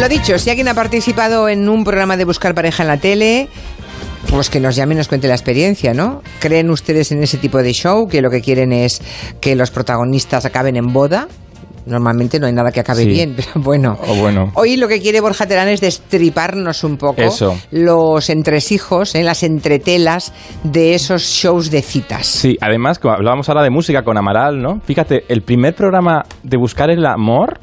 Lo dicho, si alguien ha participado en un programa de buscar pareja en la tele, pues que nos llame y nos cuente la experiencia, ¿no? ¿Creen ustedes en ese tipo de show que lo que quieren es que los protagonistas acaben en boda? Normalmente no hay nada que acabe Sí. bien, pero bueno. O bueno. Hoy lo que quiere Borja Terán es destriparnos un poco Eso. los entresijos, ¿eh? las entretelas de esos shows de citas. Sí, además, como hablábamos ahora de música con Amaral, ¿no? Fíjate, el primer programa de buscar el amor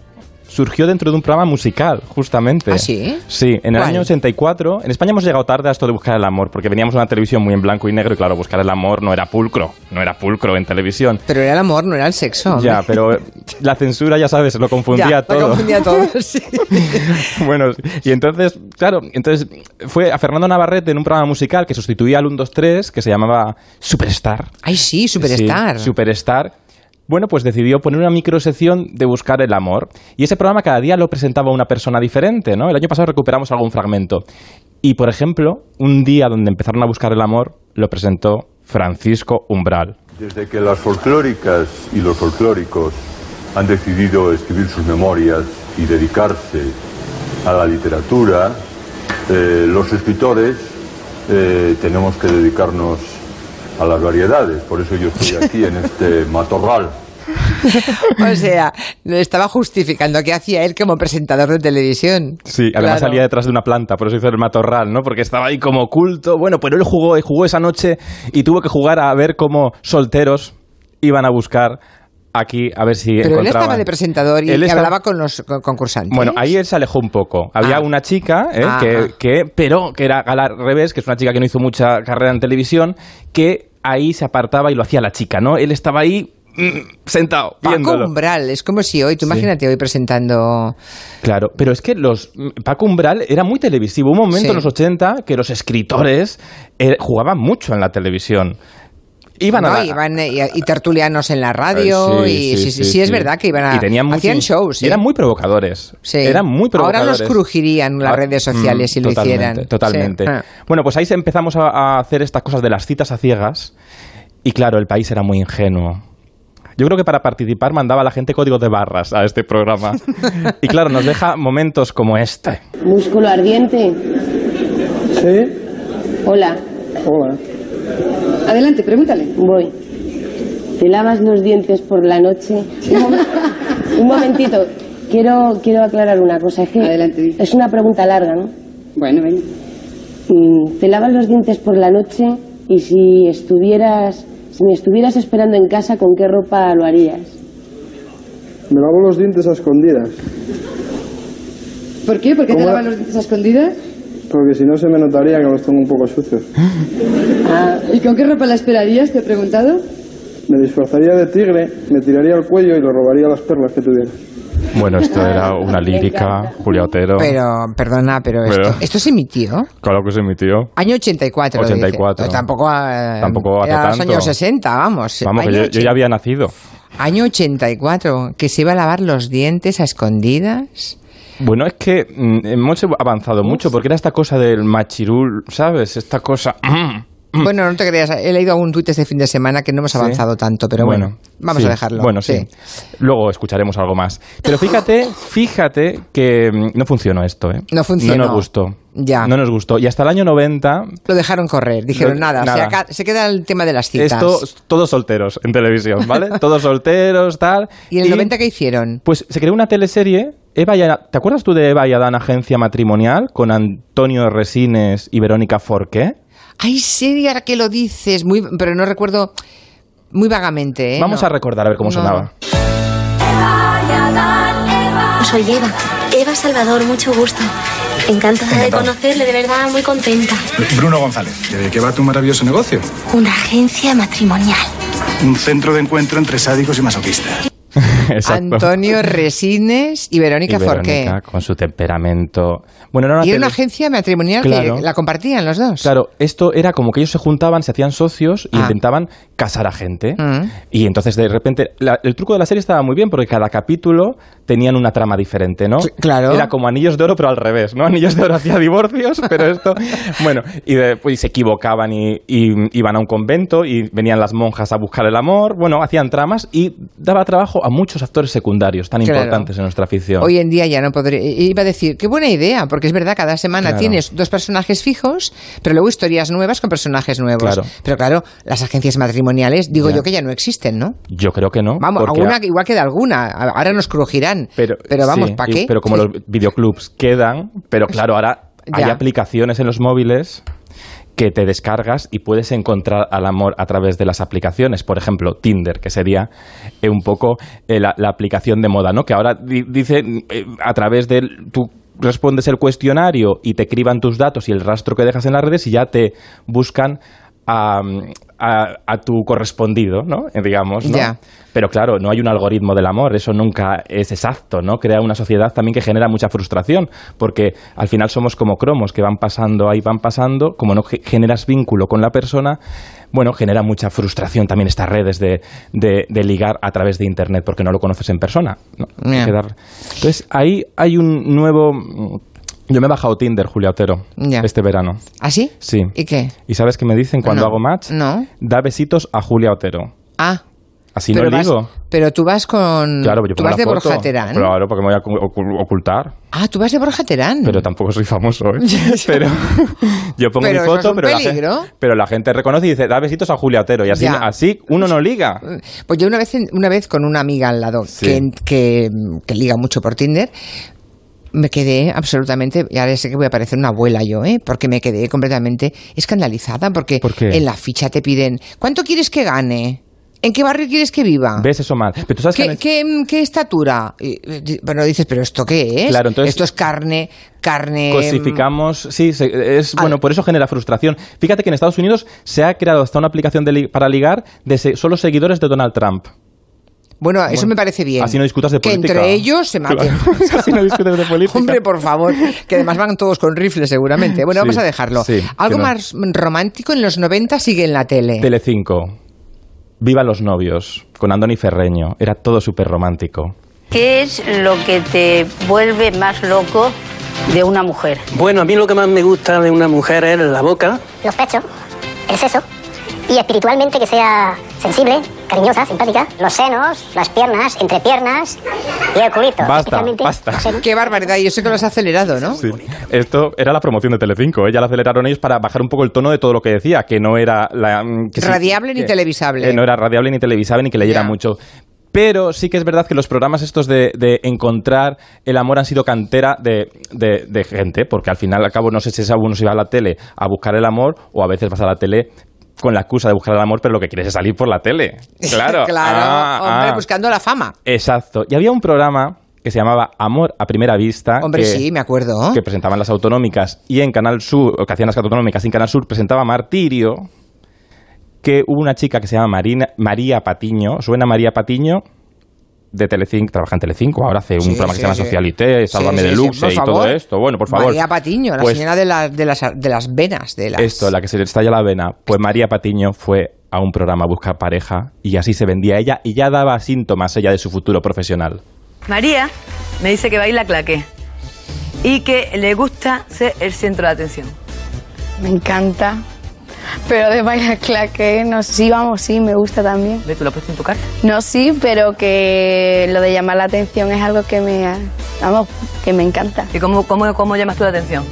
surgió dentro de un programa musical, justamente. ¿Ah, sí? Sí, en el ¿Cuál? año 84. En España hemos llegado tarde a esto de buscar el amor, porque veníamos a una televisión muy en blanco y negro y claro, buscar el amor no era pulcro, no era pulcro en televisión. Pero era el amor, no era el sexo. hombre. Ya, pero la censura, ya sabes, lo confundía Ya, lo todo. confundía todo, sí. bueno, y entonces, claro, entonces fue a Fernando Navarrete en un programa musical que sustituía al 1, 2, 3, que se llamaba Superstar. Ay, sí, Superstar. Sí, Superstar. Bueno, pues decidió poner una microsección de buscar el amor. Y ese programa cada día lo presentaba una persona diferente, ¿no? El año pasado recuperamos algún fragmento. Y, por ejemplo, un día donde empezaron a buscar el amor, lo presentó Francisco Umbral. Desde que las folclóricas y los folclóricos han decidido escribir sus memorias y dedicarse a la literatura, eh, los escritores eh, tenemos que dedicarnos a las variedades. Por eso yo estoy aquí en este matorral. O sea, lo estaba justificando que hacía él como presentador de televisión. Sí, además Claro. salía detrás de una planta, por eso hizo el matorral, ¿no? Porque estaba ahí como oculto. Bueno, pero él jugó, jugó esa noche y tuvo que jugar a ver cómo solteros iban a buscar aquí, a ver si Pero él estaba de presentador y Él que estaba- hablaba con los con- concursantes. Bueno, ahí él se alejó un poco. Había Ah. una chica, ¿eh? Ah, que, ah. que- pero que era al revés, que es una chica que no hizo mucha carrera en televisión, que ahí se apartaba y lo hacía la chica, ¿no? Él estaba ahí mm, sentado, Paco viéndolo. Umbral, es como si hoy, tú Sí. imagínate hoy presentando... Claro, pero es que los Paco Umbral era muy televisivo. Un momento Sí. en los 80 que los escritores eh, jugaban mucho en la televisión. Iban a ¿no? la- Iban, eh, y, y tertulianos en la radio Eh, y sí, sí, sí, es verdad que iban a... Y tenían mucho- hacían shows, y eran muy provocadores. Sí. Eran muy Ahora provocadores. los crujirían las Ah, redes sociales mm, si lo hicieran. Totalmente. Sí. Ah. Bueno, pues ahí empezamos a, a hacer estas cosas de las citas a ciegas. Y claro, el país era muy ingenuo. Yo creo que para participar mandaba a la gente códigos de barras a este programa. y claro, nos deja momentos como este. Músculo ardiente. Sí, Hola, hola. Adelante, pregúntale. Voy. ¿Te lavas los dientes por la noche? Un, momen- un momentito. Quiero, quiero aclarar una cosa. Es que Adelante. es una pregunta larga, ¿no? Bueno, venga. Mm, ¿Te lavas los dientes por la noche? Y si estuvieras, si me estuvieras esperando en casa, ¿con qué ropa lo harías? Me lavo los dientes a escondidas, ¿Por qué? ¿Por qué te lavas los dientes a escondidas? Porque si no se me notaría que los tengo un poco sucios. Ah, ¿Y con qué ropa la esperarías? Te he preguntado. Me disfrazaría de tigre, me tiraría al cuello y le robaría las perlas que tuviera. Bueno, esto era una lírica, Julia Otero. Pero, perdona, pero, Pero- Esto, esto se emitió. Claro que se emitió. Año 84. dice. 84. Tampoco, eh, Tampoco hace era los tanto. años 60, vamos. Vamos, que Año yo, yo ya había nacido. Año 84, que se iba a lavar los dientes a escondidas. Bueno, es que mm, hemos avanzado mucho porque era esta cosa del machirul, ¿sabes? Esta cosa... Bueno, no te creas, he leído algún tuit este fin de semana que no hemos Sí. avanzado tanto, pero bueno, vamos sí. a dejarlo. Bueno, sí. Luego escucharemos algo más. Pero fíjate, fíjate que mm, no funcionó esto, ¿eh? No funcionó. No nos gustó. Ya. No nos gustó. Y hasta el año 90, Lo dejaron correr, dijeron Lo- nada, nada. Se, aca- se queda el tema de las citas. esto, todos solteros en televisión, ¿vale? todos solteros, tal. ¿Y en el 90 qué hicieron? Pues se creó una teleserie. Eva y Adán- ¿Te acuerdas tú de Eva y Adán, agencia matrimonial, con Antonio Resines y Verónica Forqué? Ay, sí, ahora que lo dices, muy, pero no recuerdo muy vagamente. ¿eh? Vamos No. a recordar a ver cómo No. sonaba. Soy Eva. Eva Salvador, mucho gusto. Encantada de conocerle, de verdad, muy contenta. Bruno González, ¿de qué va tu maravilloso negocio? Una agencia matrimonial. Un centro de encuentro entre sádicos y masoquistas. Antonio Resines y Verónica, Y Verónica, Forqué. con su temperamento. Bueno, era una Y era una agencia matrimonial Claro. que la compartían los dos. Claro, esto era como que ellos se juntaban, se hacían socios y Ah. intentaban casar a gente. Mm. Y entonces de repente, la- el truco de la serie estaba muy bien porque cada capítulo tenían una trama diferente, ¿no? Cl- claro. Era como Anillos de Oro, pero al revés, ¿no? Anillos de Oro hacía divorcios, pero esto. Bueno, y después se equivocaban y, y iban a un convento y venían las monjas a buscar el amor. Bueno, hacían tramas y daba trabajo a muchos actores secundarios tan Claro. importantes en nuestra ficción. Hoy en día ya no podría. Iba a decir, qué buena idea, porque es verdad, cada semana Claro. tienes dos personajes fijos, pero luego historias nuevas con personajes nuevos. Claro. Pero claro, las agencias matrimoniales, digo Ya. yo que ya no existen, ¿no? Yo creo que no. Vamos, alguna a- que igual queda alguna. Ahora nos crujirán. Pero, vamos, sí, ¿para y- qué? Pero como Sí. los videoclubs quedan, pero claro, ahora hay aplicaciones en los móviles que te descargas y puedes encontrar al amor a través de las aplicaciones. Por ejemplo, Tinder, que sería eh, un poco eh, la, aplicación de moda, ¿no? Que ahora di- dice eh, a través de tú respondes el cuestionario y te criban tus datos y el rastro que dejas en las redes y ya te buscan a, a- a tu correspondido, ¿no? Digamos, ¿no? Pero claro, no hay un algoritmo del amor, eso nunca es exacto, ¿no? Crea una sociedad también que genera mucha frustración, porque al final somos como cromos que van pasando ahí, van pasando, como no ge- generas vínculo con la persona, bueno, genera mucha frustración también estas redes de, de- de ligar a través de Internet, porque no lo conoces en persona, Entonces, ahí hay un nuevo... Yo me he bajado Tinder, Julia Otero, Ya. este verano. ¿Ah, sí? Sí. ¿Y qué? ¿Y sabes qué me dicen cuando No. hago match? No. Da besitos a Julia Otero. Ah. Así pero no digo. Pero tú vas con. Claro, yo tú pongo vas de foto. Borja Terán. Claro, porque me voy a ocu- ocu- ocultar. Ah, tú vas de Borja Terán. Pero tampoco soy famoso, ¿eh? pero yo pongo Pero mi es foto, pero la, gente, pero la gente reconoce y dice, da besitos a Julia Otero. Y así, Ya. así uno no liga. Pues yo una vez, una vez con una amiga al lado Sí. que, que, que liga mucho por Tinder, me quedé absolutamente, y ahora sé que voy a parecer una abuela yo, ¿eh? porque me quedé completamente escandalizada, porque en la ficha te piden, ¿cuánto quieres que gane? ¿En qué barrio quieres que viva? ¿Ves eso mal? Pero tú sabes que... ¿Qué, qué, qué estatura? Y, bueno, dices, ¿pero esto qué es? Claro, entonces- Esto es carne, carne... Cosificamos, sí, es bueno, por eso genera frustración. Fíjate que en Estados Unidos se ha creado hasta una aplicación de li- para ligar de se- solo seguidores de Donald Trump. Bueno, eso me parece bien. así no discutas de que política. entre ellos se maten. Claro, así no discutes de política. Hombre, por favor, que además van todos con rifles seguramente. Bueno, Sí, vamos a dejarlo. sí, Algo que no. más romántico en los 90 sigue en la tele. Telecinco. Viva los novios, con Andoni Ferreño. Era todo súper romántico. ¿Qué es lo que te vuelve más loco de una mujer? Bueno, a mí lo que más me gusta de una mujer es la boca. los pechos, el seso y espiritualmente que sea sensible, cariñosa, simpática, los senos, las piernas, entrepiernas y el culito. Basta, especialmente basta. Qué barbaridad, y eso que lo has acelerado, ¿no? Sí. Esto era la promoción de Telecinco. ¿eh? Ya la aceleraron ellos para bajar un poco el tono de todo lo que decía, que no era... La, mm, sí- Radiable ni que- televisable. que no era radiable ni televisable ni que leyera mucho. Pero sí que es verdad que los programas estos de, de encontrar el amor han sido cantera de, de- de gente, porque al final, al cabo, no sé si uno se va a la tele a buscar el amor o a veces vas a la tele con la excusa de buscar el amor, pero lo que quieres es salir por la tele. Claro. claro, Ah, hombre, ah. buscando la fama. Exacto. Y había un programa que se llamaba Amor a primera vista. Hombre, que- sí, me acuerdo. que presentaban las autonómicas y en Canal Sur, o que hacían las autonómicas y en Canal Sur presentaba Martirio, que hubo una chica que se llama Marina, María Patiño, suena María Patiño, de Telecinco, trabaja en Telecinco, ahora hace un Sí, programa que sí, se llama sí. Socialité, Sálvame Sí, sí, sí, Deluxe y todo esto. Bueno, por favor. María Patiño, la Pues señora de, la- de las, de las venas. De las... Esto, la que se le estalla la vena. Pues María Patiño fue a un programa a buscar pareja y así se vendía ella y ya daba síntomas ella de su futuro profesional. María me dice que baila claqué y que le gusta ser el centro de atención. Me encanta. Pero de bailar claque, no sí, vamos, sí, me gusta también. ¿Ve? ¿Tú lo has puesto en tu carta? No, sí, pero que lo de llamar la atención es algo que me, vamos, que me encanta. ¿Y cómo, cómo, cómo llamas tú la atención?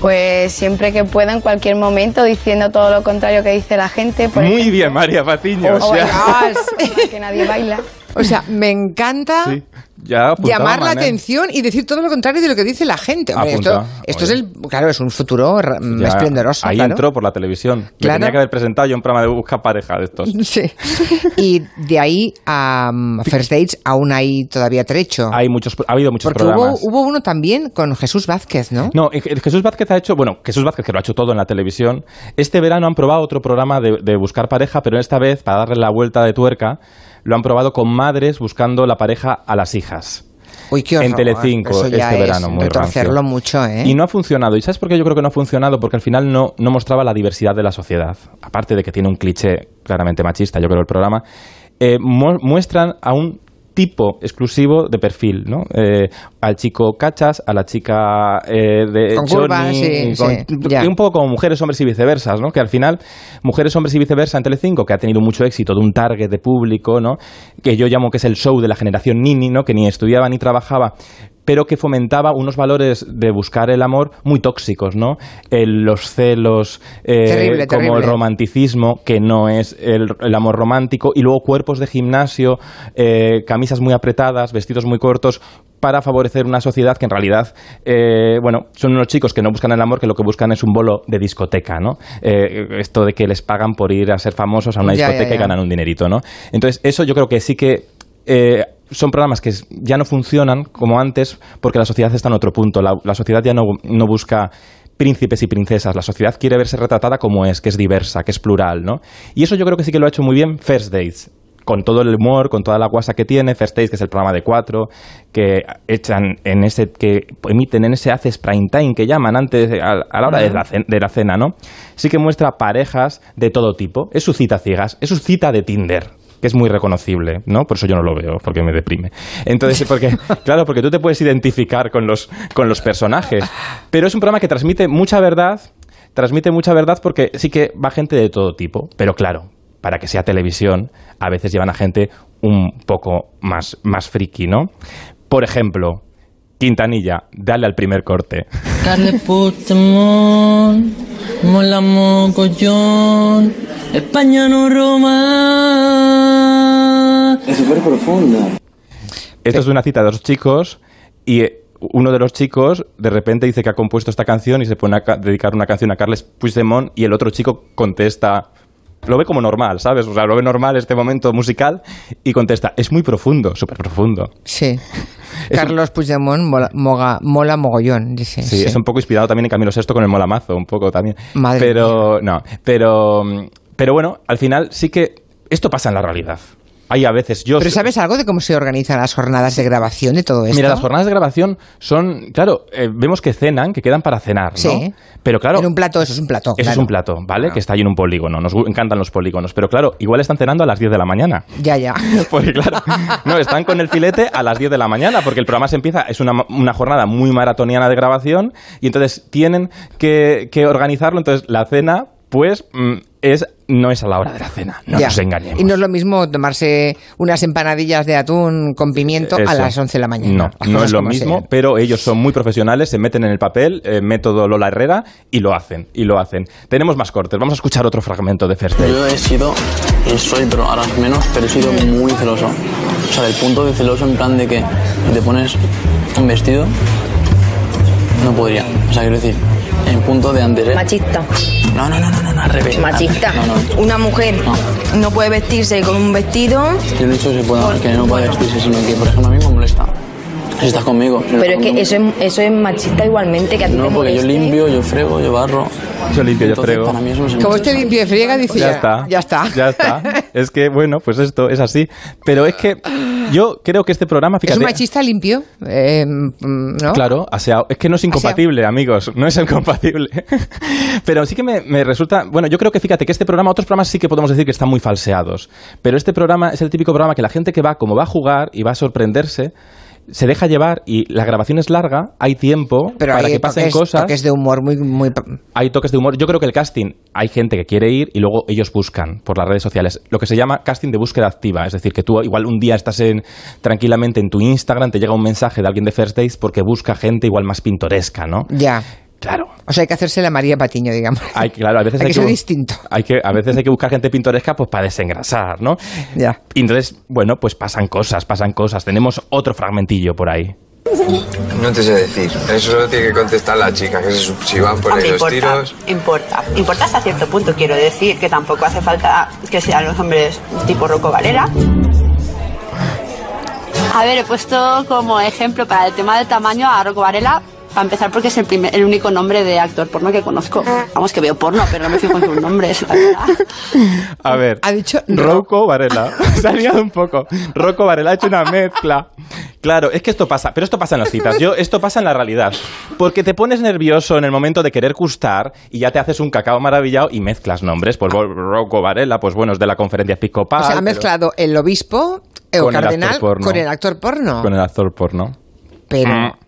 Pues siempre que pueda, en cualquier momento, diciendo todo lo contrario que dice la gente. Por Muy bien, María Patiño. Oh, o sea, que nadie baila. O sea, me encanta sí, ya apuntaba llamar la atención y decir todo lo contrario de lo que dice la gente. Hombre, esto es el, claro, es un futuro Ya, esplendoroso. Ahí claro. entró por la televisión. Me Claro. tenía que haber presentado yo un programa de busca pareja de estos. Sí. Y de ahí a um, First Dates aún hay todavía trecho. Hay muchos, ha habido muchos Porque hubo, programas. hubo uno también con Jesús Vázquez, ¿no? No, eh, Jesús Vázquez ha hecho, bueno, Jesús Vázquez que lo ha hecho todo en la televisión. Este verano han probado otro programa de, de buscar pareja, pero esta vez, para darle la vuelta de tuerca, lo han probado con madres buscando la pareja a las hijas. Uy, qué horror. en Telecinco Eso ya este es verano, muy retorcerlo rancio. mucho, ¿eh? Y no ha funcionado. ¿Y sabes por qué yo creo que no ha funcionado? Porque al final no, no mostraba la diversidad de la sociedad. Aparte de que tiene un cliché claramente machista, yo creo, el programa. eh, mu- muestran a un tipo exclusivo de perfil, ¿no? Eh, al chico cachas, a la chica eh, de Con curvas, sí, con- sí, ya. y un poco como mujeres, hombres y viceversa, ¿no? Que al final, mujeres, hombres y viceversa en Telecinco, que ha tenido mucho éxito de un target de público, ¿no? Que yo llamo que es el show de la generación Nini, ¿no? Que ni estudiaba ni trabajaba pero que fomentaba unos valores de buscar el amor muy tóxicos, ¿no? El- los celos, eh, Terrible, como terrible. el romanticismo, que no es el, el amor romántico, y luego cuerpos de gimnasio, eh, camisas muy apretadas, vestidos muy cortos, para favorecer una sociedad que en realidad, eh, bueno, son unos chicos que no buscan el amor, que lo que buscan es un bolo de discoteca, ¿no? Eh, esto de que les pagan por ir a ser famosos a una Ya, ya, discoteca y ganan un dinerito, ¿no? Entonces, eso yo creo que sí que eh, son programas que ya no funcionan como antes porque la sociedad está en otro punto. La, la sociedad ya no, no busca príncipes y princesas. La sociedad quiere verse retratada como es, que es diversa, que es plural, ¿no? Y eso yo creo que sí que lo ha hecho muy bien First Dates. Con todo el humor, con toda la guasa que tiene, First Dates, que es el programa de cuatro, que echan en ese, que emiten en ese Haces Prime Time, que llaman antes, a, a la hora de la, de la cena, ¿no? Sí que muestra parejas de todo tipo. Es su cita ciegas, es su cita de Tinder que es muy reconocible, ¿no? Por eso yo no lo veo, porque me deprime. Entonces, porque, claro, porque tú te puedes identificar con los, con los personajes. Pero es un programa que transmite mucha verdad, transmite mucha verdad porque sí que va gente de todo tipo. Pero claro, para que sea televisión, a veces llevan a gente un poco más, más friki, ¿no? Por ejemplo, Quintanilla, dale al primer corte. Carles Puigdemont, mola mogollón, España no Roma. Es súper profunda. Esto es una cita de dos chicos y eh, uno de los chicos de repente dice que ha compuesto esta canción y se pone a ca- dedicar una canción a Carles Puigdemont y el otro chico contesta lo ve como normal, ¿sabes? O sea, lo ve normal este momento musical y contesta, es muy profundo, súper profundo. Sí. Carlos Puigdemont mola, moga- mola mogollón, dice. Sí, es un poco inspirado también en Camilo Sesto con el molamazo, un poco también. Madre pero, no, pero, pero bueno, al final sí que esto pasa en la realidad. Hay a veces yo... Pero ¿sabes algo de cómo se organizan las jornadas de grabación de todo esto? Mira, las jornadas de grabación son, claro, eh, vemos que cenan, que quedan para cenar, ¿no? Sí. Pero claro... En un plato, eso es un plato. Eso es un plato, ¿vale? Que está ahí en un polígono. Nos encantan los polígonos. Pero claro, igual están cenando a las 10 de la mañana. Ya, ya. Porque claro, no, están con el filete a las 10 de la mañana, porque el programa se empieza, es una, una jornada muy maratoniana de grabación, y entonces tienen que, que organizarlo. Entonces la cena, pues, mm, es, no es a la hora de la cena, no Ya. nos engañemos. Y no es lo mismo tomarse unas empanadillas de atún con pimiento a las 11 de la mañana. No, no es lo mismo, sean. pero ellos son muy profesionales, se meten en el papel, eh, método Lola Herrera, y lo hacen, y lo hacen. Tenemos más cortes, vamos a escuchar otro fragmento de First Date. Yo he sido, y soy, pero ahora menos, pero he sido muy celoso. O sea, del punto de celoso en plan de que te pones un vestido, no podría. O sea, quiero decir, en punto de antes, ¿eh? Machista. No, no, no, no, no, no, al revés. Machista. No, no. Una mujer no puede vestirse con un vestido. Yo no he dicho que, se pueda, que no pueda vestirse, sino que, por ejemplo, a mí me molesta. Si estás conmigo. si no Pero es que eso es, eso es machista igualmente que a ti No, te porque yo limpio, yo frego, yo barro. Yo limpio, yo Entonces, frego. Para mí eso no Como este limpio de friega, dice Ya ya, está. Ya está. Ya está. Es que, bueno, pues esto es así. Pero es que yo creo que este programa, ¿Es fíjate... un machista limpio? Eh, ¿no? Claro, aseado. Es que no es incompatible, amigos. No es incompatible. pero sí que me, me resulta. Bueno, yo creo que fíjate que este programa, otros programas sí que podemos decir que están muy falseados. Pero este programa es el típico programa que la gente que va, como va a jugar y va a sorprenderse, se deja llevar y la grabación es larga, hay tiempo Pero para hay que pasen toques, cosas. toques de humor muy, muy... Hay toques de humor. Yo creo que el casting, hay gente que quiere ir y luego ellos buscan por las redes sociales. Lo que se llama casting de búsqueda activa. Es decir, que tú igual un día estás en, tranquilamente en tu Instagram, te llega un mensaje de alguien de First Days porque busca gente igual más pintoresca, ¿no? Ya. Claro. O sea, hay que hacerse la María Patiño, digamos. Hay, claro, a veces Hay hay, que ser distinto. Hay que, a veces hay que buscar gente pintoresca pues para desengrasar, ¿no? Ya. Y entonces, bueno, pues pasan cosas, pasan cosas. Tenemos otro fragmentillo por ahí. No te sé decir. Eso solo tiene que contestar la chica, que se, si van por ahí los importa, tiros. importa. Importa hasta cierto punto, quiero decir, que tampoco hace falta que sean los hombres tipo Rocco Valera. A ver, he puesto como ejemplo para el tema del tamaño a Rocco Varela, Para empezar, porque es el, primer, el único nombre de actor porno que conozco. Vamos, que veo porno, pero no me fijo en sus nombres, la verdad. A ver. Ha dicho Rocco Varela. Se ha liado un poco. Rocco Varela ha hecho una mezcla. Claro, es que esto pasa, pero esto pasa en las citas. Yo, esto pasa en la realidad. Porque te pones nervioso en el momento de querer gustar y ya te haces un cacao maravillado y mezclas nombres. Pues Rocco Varela, pues bueno, es de la conferencia episcopal. O sea, ha pero- mezclado el obispo eh, o Con el cardenal con el actor porno. Con el actor porno. Pero. Mm.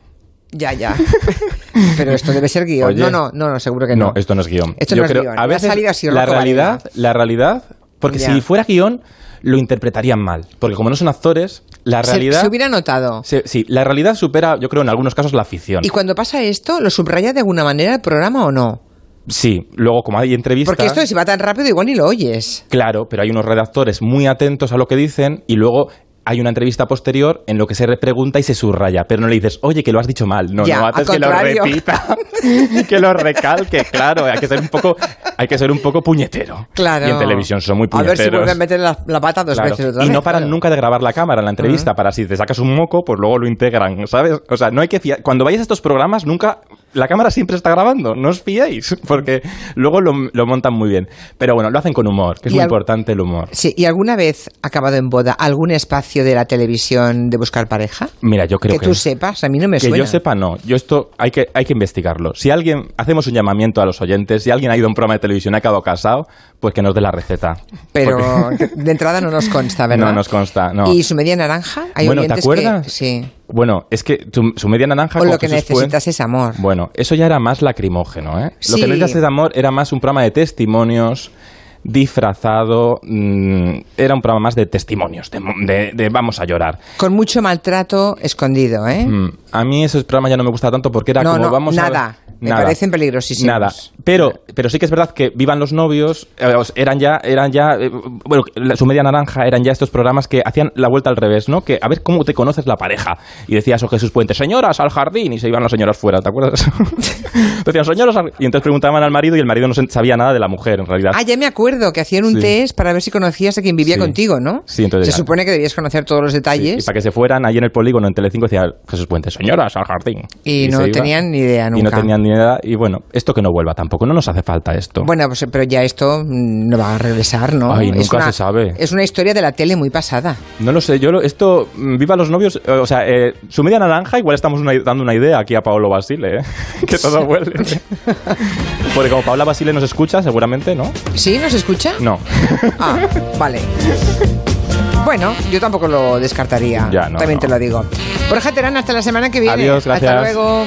Ya, ya. Pero esto debe ser guion. Oye. no, no, no, no, seguro que no. No, esto no es guion. Esto Yo no es creo, guion. A veces así, la realidad, la realidad, porque Ya. si fuera guion lo interpretarían mal, porque como no son actores, la Se- realidad Se, hubiera notado. se- sí, la realidad supera, yo creo en algunos casos la ficción. Y cuando pasa esto, ¿lo subraya de alguna manera el programa o no? Sí, luego como hay entrevistas, Porque esto si va tan rápido igual ni lo oyes. claro, pero hay unos redactores muy atentos a lo que dicen y luego hay una entrevista posterior en lo que se repregunta y se subraya, pero no le dices, oye, que lo has dicho mal. No, Ya, no, haces que lo repita, que lo recalque, claro, hay que ser un poco, hay que ser un poco puñetero. Claro. Y en televisión son muy A ver puñeteros. si vuelve a meter la, la pata dos Claro. veces otra y no paran claro. nunca de grabar la cámara en la entrevista para si te sacas un moco, pues luego lo integran, ¿sabes? O sea, no hay que fiar. Cuando vayáis a estos programas, nunca. La cámara siempre está grabando, no os fiéis, porque luego lo, lo montan muy bien. Pero bueno, lo hacen con humor, que es muy importante el humor. Sí, ¿y alguna vez ha acabado en boda algún espacio de la televisión de buscar pareja? Mira, yo creo que que. tú sepas, a mí no me que suena. yo sepa, no. Yo esto hay que, hay que investigarlo. Si alguien, hacemos un llamamiento a los oyentes, si alguien ha ido a un programa de televisión y ha acabado casado, pues que nos dé la receta. Pero Porque- de entrada no nos consta, ¿verdad? no nos consta, no. ¿Y su media naranja? Hay Bueno, ¿te que- acuerdas? sí. Bueno, es que tu- su media naranja O lo que Jesús necesitas es amor. Bueno, eso ya era más lacrimógeno, ¿eh? Lo que necesitas es amor era más un programa de testimonios disfrazado, mm, era un programa más de testimonios, de, de- de vamos a llorar. Con mucho maltrato escondido, ¿eh? Mm, A mí ese programa ya no me gusta tanto porque era No, como no, vamos a nada. Me parecen peligrosísimos. Nada. Pero, pero sí que es verdad que Vivan los novios eh, eran ya, eran ya, eh, bueno, su media naranja eran ya estos programas que hacían la vuelta al revés, ¿no? Que a ver cómo te conoces la pareja. Y decía eso Jesús Puente, señoras al jardín, y se iban las señoras fuera, ¿te acuerdas? Decían, señoras al-". Y entonces preguntaban al marido y el marido no sabía nada de la mujer, en realidad. Ah, ya me acuerdo que hacían un Sí. test para ver si conocías a quien vivía Sí. contigo, ¿no? Sí, entonces Se ya- supone que debías conocer todos los Sí, detalles y para que se fueran allí en el polígono en Telecinco decía Jesús Puente, señoras al jardín. y, no tenían ni idea nunca. Y no tenían ni Y bueno, esto que no vuelva tampoco, no nos hace falta esto. Bueno, pues, pero ya esto no va a regresar, ¿no? Ay, Es nunca una- se sabe. Es una historia de la tele muy pasada. No lo sé, yo lo- esto, mm, viva los novios, eh, o sea, eh, su media naranja, igual estamos una- dando una idea aquí a Paolo Basile, ¿eh? que todo vuelve. Porque como Paola Basile nos escucha, seguramente, ¿no? ¿Sí? ¿Nos escucha? No. Ah, vale. Bueno, yo tampoco lo descartaría. Ya, no, También no. te lo digo. Borja Terán, hasta la semana que viene. Adiós, gracias. Hasta luego.